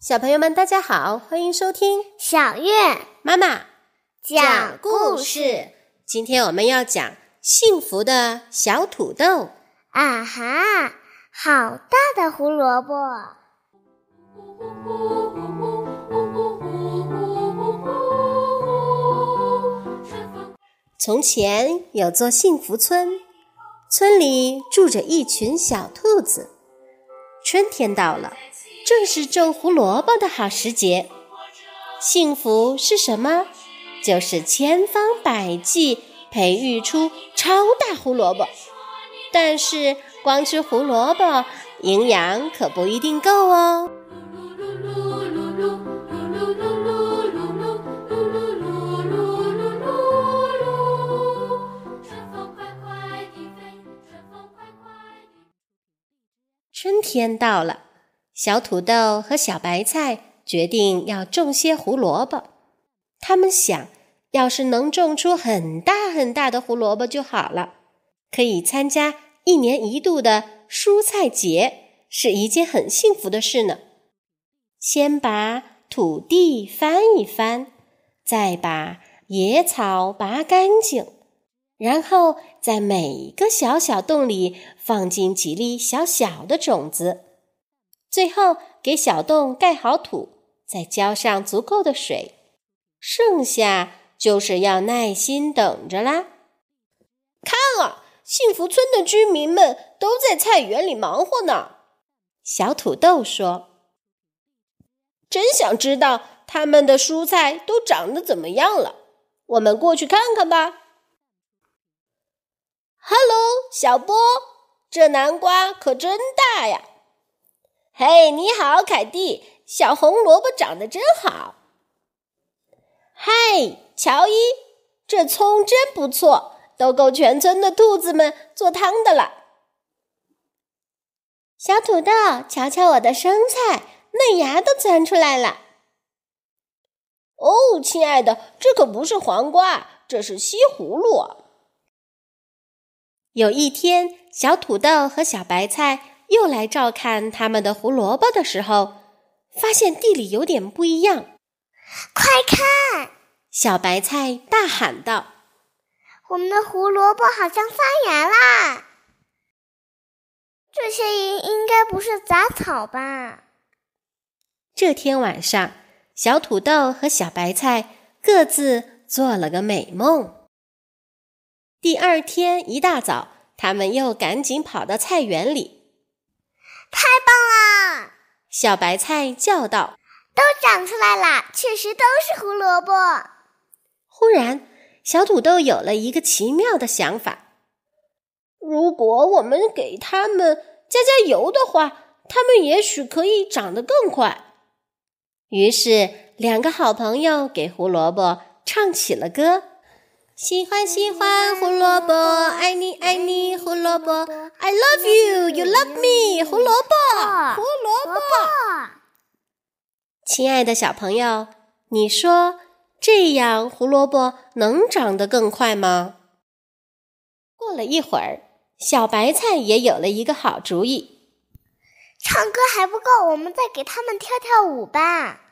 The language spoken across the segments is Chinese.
小朋友们，大家好，欢迎收听小月妈妈讲故事。今天我们要讲幸福的小土豆。啊哈，好大的胡萝卜！从前有座幸福村，村里住着一群小兔子。春天到了。正是种胡萝卜的好时节。幸福是什么？就是千方百计培育出超大胡萝卜。但是光吃胡萝卜，营养可不一定够哦。春天到了。小土豆和小白菜决定要种些胡萝卜。他们想，要是能种出很大很大的胡萝卜就好了，可以参加一年一度的蔬菜节，是一件很幸福的事呢。先把土地翻一翻，再把野草拔干净，然后在每一个小小洞里放进几粒小小的种子。最后，给小洞盖好土，再浇上足够的水，剩下就是要耐心等着啦。看啊，幸福村的居民们都在菜园里忙活呢。小土豆说：“真想知道他们的蔬菜都长得怎么样了。我们过去看看吧。” Hello，小波，这南瓜可真大呀！嘿，你好，凯蒂。小红萝卜长得真好。嗨，乔伊，这葱真不错，都够全村的兔子们做汤的了。小土豆，瞧瞧我的生菜，嫩芽都钻出来了。哦，亲爱的，这可不是黄瓜，这是西葫芦。有一天，小土豆和小白菜。又来照看他们的胡萝卜的时候，发现地里有点不一样。快看！小白菜大喊道：“我们的胡萝卜好像发芽啦！这些应应该不是杂草吧？”这天晚上，小土豆和小白菜各自做了个美梦。第二天一大早，他们又赶紧跑到菜园里。太棒了！小白菜叫道：“都长出来了，确实都是胡萝卜。”忽然，小土豆有了一个奇妙的想法：如果我们给它们加加油的话，它们也许可以长得更快。于是，两个好朋友给胡萝卜唱起了歌。喜欢喜欢胡萝卜，爱你爱你胡萝卜，I love you, you love me 胡萝卜，胡萝卜。亲爱的小朋友，你说这样胡萝卜能长得更快吗？过了一会儿，小白菜也有了一个好主意。唱歌还不够，我们再给他们跳跳舞吧。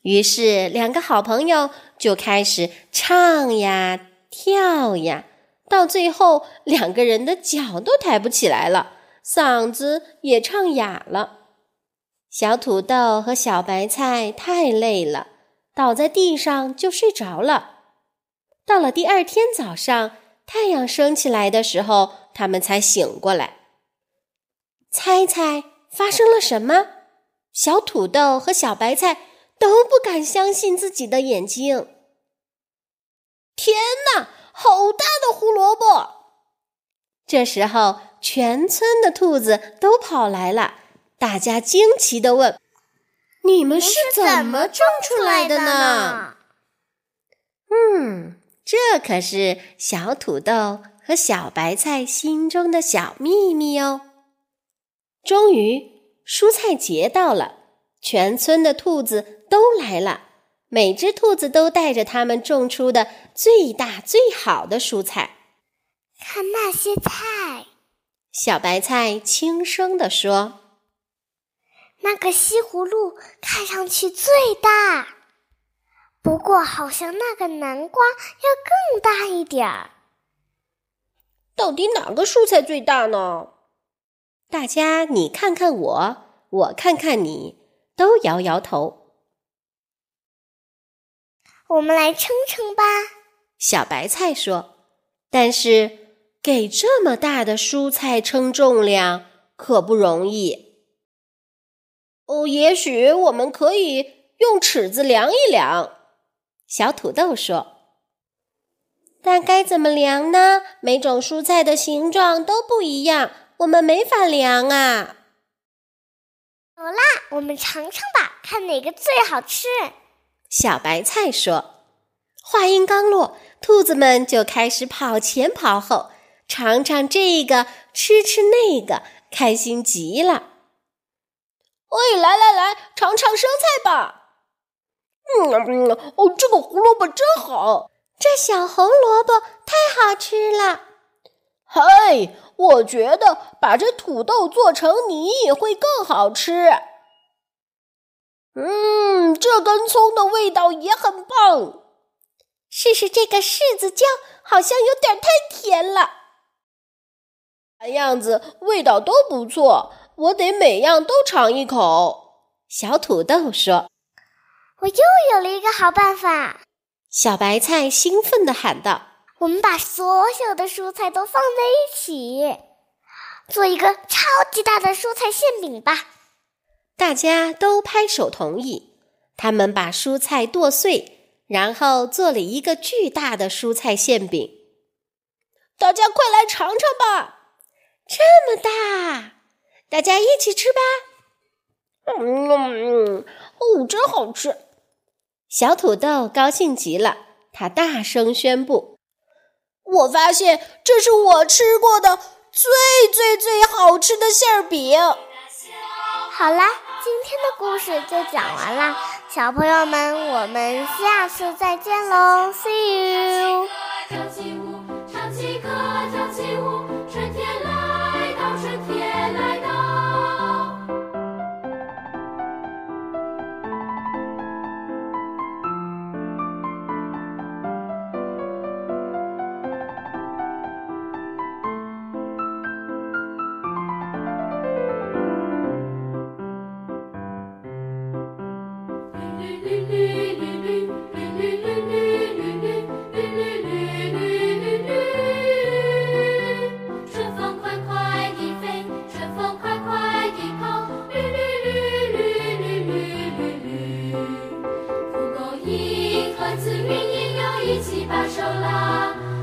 于是，两个好朋友就开始唱呀。跳呀，到最后两个人的脚都抬不起来了，嗓子也唱哑了。小土豆和小白菜太累了，倒在地上就睡着了。到了第二天早上，太阳升起来的时候，他们才醒过来。猜猜发生了什么？小土豆和小白菜都不敢相信自己的眼睛。天哪，好大的胡萝卜！这时候，全村的兔子都跑来了，大家惊奇地问：“你们是怎么种出来的呢？”嗯，这可是小土豆和小白菜心中的小秘密哦。终于，蔬菜节到了，全村的兔子都来了。每只兔子都带着它们种出的最大最好的蔬菜。看那些菜，小白菜轻声地说：“那个西葫芦看上去最大，不过好像那个南瓜要更大一点儿。到底哪个蔬菜最大呢？”大家你看看我，我看看你，都摇摇头。我们来称称吧。小白菜说：“但是给这么大的蔬菜称重量可不容易。哦，也许我们可以用尺子量一量。”小土豆说：“但该怎么量呢？每种蔬菜的形状都不一样。”我们没法量啊！好啦，我们尝尝吧，看哪个最好吃。小白菜说：“话音刚落，兔子们就开始跑前跑后，尝尝这个，吃吃那个，开心极了。”哎，来来来，尝尝生菜吧！嗯，哦，这个胡萝卜真好，这小红萝卜太好吃了。嘿。我觉得把这土豆做成泥会更好吃。嗯，这根葱的味道也很棒。试试这个柿子酱，好像有点太甜了。看样子味道都不错，我得每样都尝一口。小土豆说：“我又有了一个好办法。”小白菜兴奋地喊道。我们把所有的蔬菜都放在一起，做一个超级大的蔬菜馅饼吧！大家都拍手同意。他们把蔬菜剁碎，然后做了一个巨大的蔬菜馅饼。大家快来尝尝吧！这么大，大家一起吃吧！嗯，哦，真好吃！小土豆高兴极了，他大声宣布。我发现这是我吃过的最最最好吃的馅饼。好啦，今天的故事就讲完啦，小朋友们，我们下次再见喽，See you。子云也要一起把手 lá.